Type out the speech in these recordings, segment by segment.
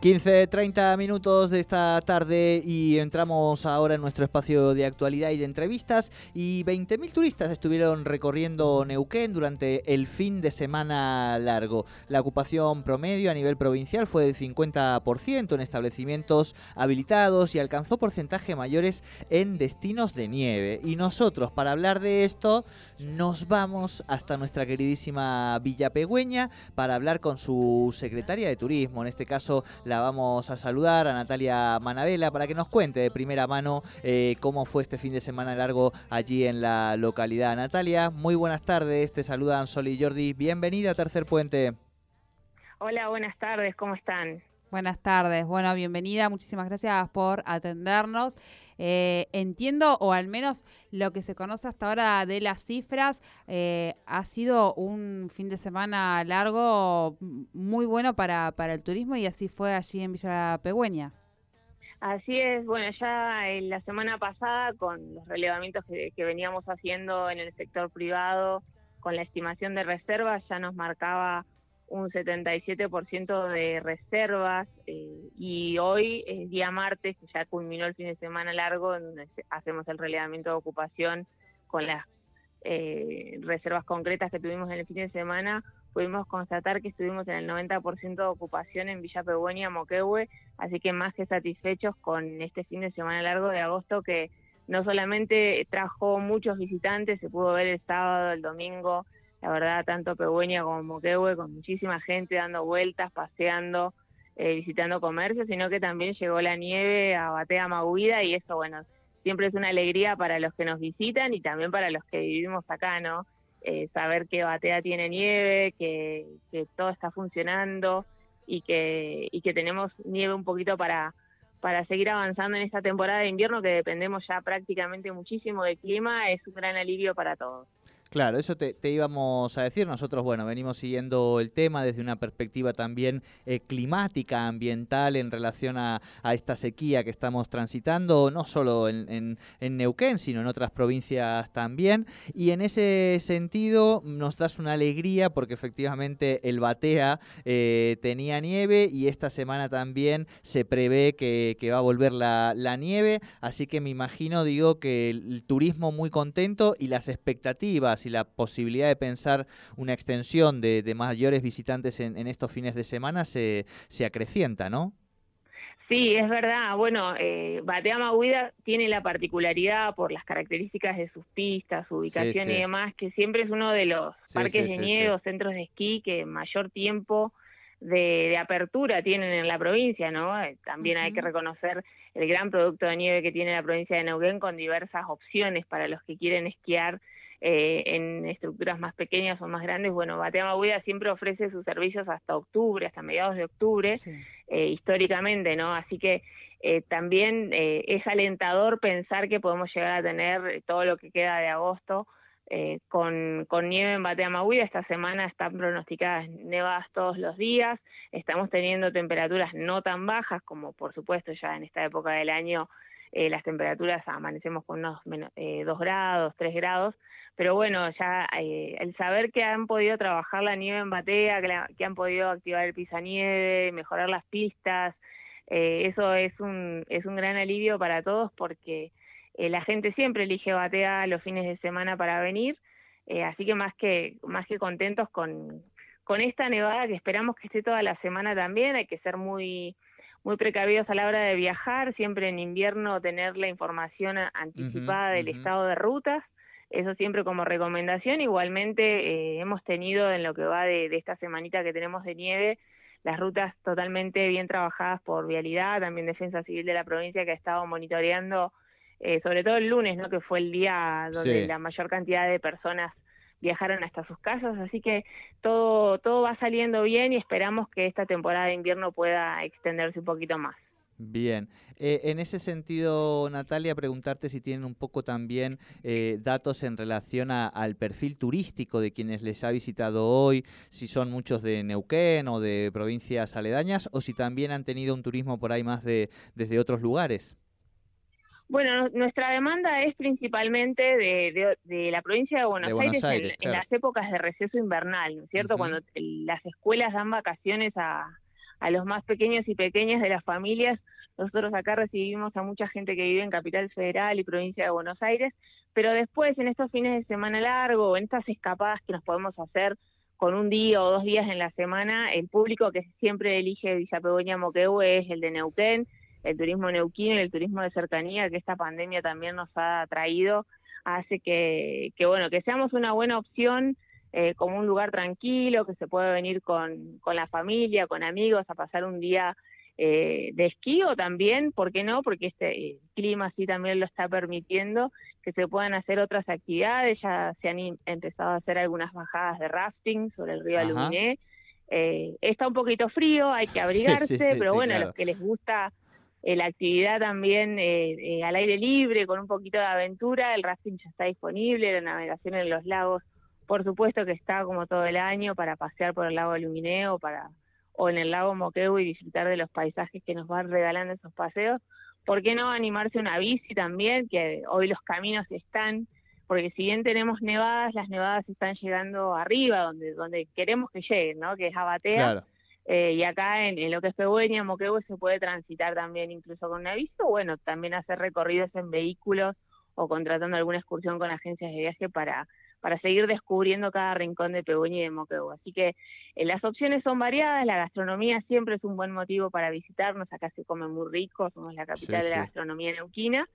15, 30 minutos de esta tarde y entramos ahora en nuestro espacio de actualidad y de entrevistas y 20.000 turistas estuvieron recorriendo Neuquén durante el fin de semana largo. La ocupación promedio a nivel provincial fue del 50% en establecimientos habilitados y alcanzó porcentajes mayores en destinos de nieve. Y nosotros, para hablar de esto, nos vamos hasta nuestra queridísima Villa Pegüeña para hablar con su secretaria de turismo, en este caso la vamos a saludar a Natalia Manabela para que nos cuente de primera mano eh, cómo fue este fin de semana largo allí en la localidad. Natalia, muy buenas tardes, te saludan Sol y Jordi, bienvenida a Tercer Puente. Hola, buenas tardes, ¿cómo están? Buenas tardes, bueno, bienvenida, muchísimas gracias por atendernos. Eh, entiendo, o al menos lo que se conoce hasta ahora de las cifras, eh, ha sido un fin de semana largo muy bueno para, para el turismo y así fue allí en Villa Pegüeña. Así es, bueno, ya la semana pasada con los relevamientos que veníamos haciendo en el sector privado, con la estimación de reservas, ya nos marcaba un 77% de reservas eh, y hoy es día martes, que ya culminó el fin de semana largo, donde hacemos el relevamiento de ocupación con las eh, reservas concretas que tuvimos en el fin de semana, pudimos constatar que estuvimos en el 90% de ocupación en Villa Pegüeña, Moquehue, así que más que satisfechos con este fin de semana largo de agosto que no solamente trajo muchos visitantes, se pudo ver el sábado, el domingo, la verdad, tanto Pegüeña como Moquehue, con muchísima gente dando vueltas, paseando, eh, visitando comercios, sino que también llegó la nieve a Batea Maguida y eso, bueno, siempre es una alegría para los que nos visitan y también para los que vivimos acá, ¿no? Eh, saber que Batea tiene nieve, que, que todo está funcionando y que, y que tenemos nieve un poquito para, para seguir avanzando en esta temporada de invierno que dependemos ya prácticamente muchísimo del clima, es un gran alivio para todos. Claro, eso te, íbamos a decir. Nosotros, bueno, venimos siguiendo el tema desde una perspectiva también eh, climática, ambiental, en relación a, esta sequía que estamos transitando, no solo en, Neuquén, sino en otras provincias también. Y en ese sentido nos das una alegría porque efectivamente el Batea eh, tenía nieve y esta semana también se prevé que, va a volver la, la nieve. Así que me imagino, digo, que el turismo muy contento y las expectativas y la posibilidad de pensar una extensión de, mayores visitantes en, estos fines de semana se, se acrecienta, ¿no? Sí, es verdad. Bueno, eh, Batea Maguida tiene la particularidad por las características de sus pistas, su ubicación y demás, que siempre es uno de los parques de nieve o centros de esquí que mayor tiempo de, apertura tienen en la provincia, ¿no? Eh, también hay que reconocer el gran producto de nieve que tiene la provincia de Neuquén con diversas opciones para los que quieren esquiar eh, en estructuras más pequeñas o más grandes, bueno, Batea Maguida siempre ofrece sus servicios hasta octubre, hasta mediados de octubre, eh, históricamente, ¿no? Así que eh, también es alentador pensar que podemos llegar a tener todo lo que queda de agosto con, con nieve en Batea Maguida. Esta semana están pronosticadas nevadas todos los días, estamos teniendo temperaturas no tan bajas como por supuesto ya en esta época del año las temperaturas amanecemos con unos eh, 2 grados, 3 grados, pero bueno, ya eh, el saber que han podido trabajar la nieve en batea, que, han podido activar el pisanieve, mejorar las pistas, eh, eso es un, es un gran alivio para todos porque eh, la gente siempre elige batea los fines de semana para venir, así que más que, más que contentos con, con esta nevada que esperamos que esté toda la semana también, hay que ser muy muy precavidos a la hora de viajar, siempre en invierno tener la información anticipada del estado de rutas, eso siempre como recomendación. Igualmente eh, hemos tenido en lo que va de, esta semanita que tenemos de nieve, las rutas totalmente bien trabajadas por Vialidad, también Defensa Civil de la provincia que ha estado monitoreando, eh, sobre todo el lunes, ¿no? que fue el día donde la mayor cantidad de personas viajaron hasta sus casas, así que todo, todo va saliendo bien y esperamos que esta temporada de invierno pueda extenderse un poquito más. Bien, eh, en ese sentido, Natalia, preguntarte si tienen un poco también eh, datos en relación al perfil turístico de quienes les ha visitado hoy, si son muchos de Neuquén o de provincias aledañas, o si también han tenido un turismo por ahí más de desde otros lugares. Bueno, nuestra demanda es principalmente de, la provincia de Buenos, Aires, en, las épocas de receso invernal, ¿no es cierto? Cuando las escuelas dan vacaciones a, a los más pequeños y pequeñas de las familias. Nosotros acá recibimos a mucha gente que vive en Capital Federal y provincia de Buenos Aires, pero después en estos fines de semana largo, en estas escapadas que nos podemos hacer con un día o dos días en la semana, el público que siempre elige Villa Pegoña Moquehue es el de Neuquén, el turismo neuquino y el turismo de cercanía que esta pandemia también nos ha traído, hace que, que bueno, que seamos una buena opción eh, como un lugar tranquilo, que se puede venir con, con la familia, con amigos, a pasar un día eh, de esquí o también, ¿por qué no? Porque este clima sí también lo está permitiendo, que se puedan hacer otras actividades, ya se han empezado a hacer algunas bajadas de rafting sobre el río Aluminé. Eh, está un poquito frío, hay que abrigarse, pero bueno, a los que les gusta eh, la actividad también eh, al aire libre, con un poquito de aventura, el rafting ya está disponible, la navegación en los lagos, por supuesto que está como todo el año para pasear por el lago Lumineo para o en el lago Moqueu y disfrutar de los paisajes que nos van regalando esos paseos. ¿Por qué no animarse una bici también? Que hoy los caminos están, porque si bien tenemos nevadas, las nevadas están llegando arriba, donde donde queremos que lleguen, ¿no? Que es Abatea. Eh, y acá en, lo que es Pehueña, Moquehue, se puede transitar también incluso con una bici, bueno, también hacer recorridos en vehículos o contratando alguna excursión con agencias de viaje para para seguir descubriendo cada rincón de Pehueña y de Moquehue. Así que eh, las opciones son variadas, la gastronomía siempre es un buen motivo para visitarnos, acá se come muy rico, somos la capital de la gastronomía neuquina,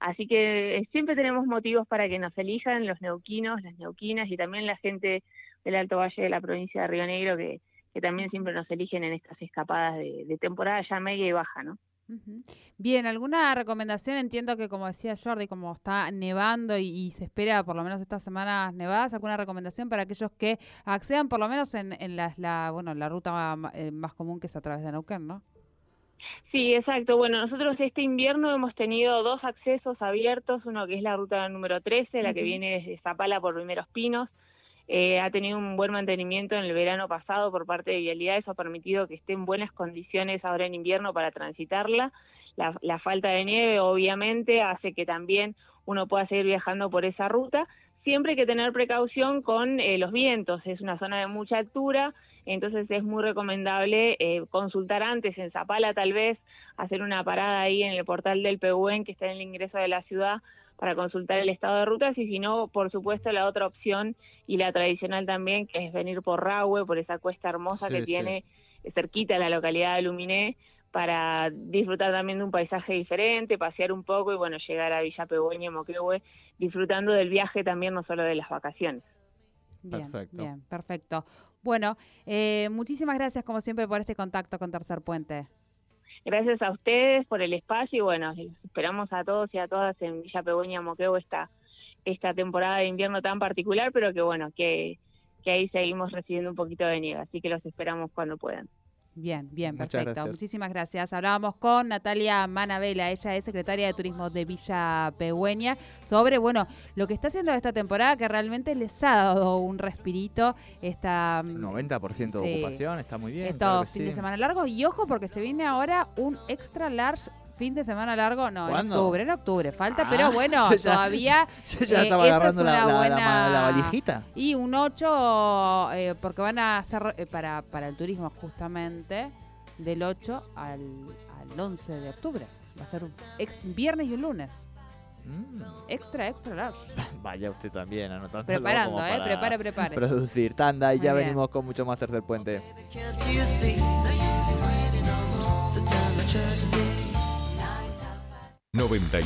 así que eh, siempre tenemos motivos para que nos elijan los neuquinos, las neuquinas y también la gente del Alto Valle de la provincia de Río Negro que, que también siempre nos eligen en estas escapadas de, de temporada ya media y baja, ¿no? Bien, ¿alguna recomendación? Entiendo que como decía Jordi, como está nevando y, se espera por lo menos estas semanas nevadas, ¿alguna recomendación para aquellos que accedan por lo menos en, la, bueno, la ruta eh, más, común que es a través de Neuquén, ¿no? Sí, exacto. Bueno, nosotros este invierno hemos tenido dos accesos abiertos, uno que es la ruta número 13, la que viene desde Zapala por Primeros Pinos, eh, ha tenido un buen mantenimiento en el verano pasado por parte de Vialidad, eso ha permitido que esté en buenas condiciones ahora en invierno para transitarla. La, falta de nieve obviamente hace que también uno pueda seguir viajando por esa ruta. Siempre hay que tener precaución con eh, los vientos, es una zona de mucha altura, entonces es muy recomendable eh, consultar antes en Zapala tal vez, hacer una parada ahí en el portal del PUN que está en el ingreso de la ciudad para consultar el estado de rutas y si no, por supuesto, la otra opción y la tradicional también, que es venir por Rahue, por esa cuesta hermosa que tiene cerquita la localidad de Luminé, para disfrutar también de un paisaje diferente, pasear un poco y bueno, llegar a Villa Pegüeña, Moquehue, disfrutando del viaje también, no solo de las vacaciones. Bien, perfecto. bien, perfecto. Bueno, eh, muchísimas gracias como siempre por este contacto con Tercer Puente. Gracias a ustedes por el espacio y bueno, esperamos a todos y a todas en Villa Pegoña Moqueo esta, esta temporada de invierno tan particular, pero que bueno, que, que ahí seguimos recibiendo un poquito de nieve, así que los esperamos cuando puedan. Bien, bien, perfecto. Muchísimas gracias. Hablábamos con Natalia Manavela, ella es secretaria de Turismo de Villa Pegüeña, sobre, bueno, lo que está haciendo esta temporada que realmente les ha dado un respirito. Esta, 90% de ocupación, está muy bien. Estos fin de semana largo y ojo porque se viene ahora un extra large fin de semana largo, no, en octubre, en octubre, falta, pero ah, bueno, todavía ya estaba agarrando la, buena, valijita. Y un 8, eh, porque van a hacer eh, para, para el turismo justamente, del 8 al, al 11 de octubre. Va a ser un viernes y un lunes. Mm. Extra, extra large. Vaya usted también anotando. Preparando, eh, prepare, prepare. Producir tanda y ya venimos con mucho más tercer puente. 90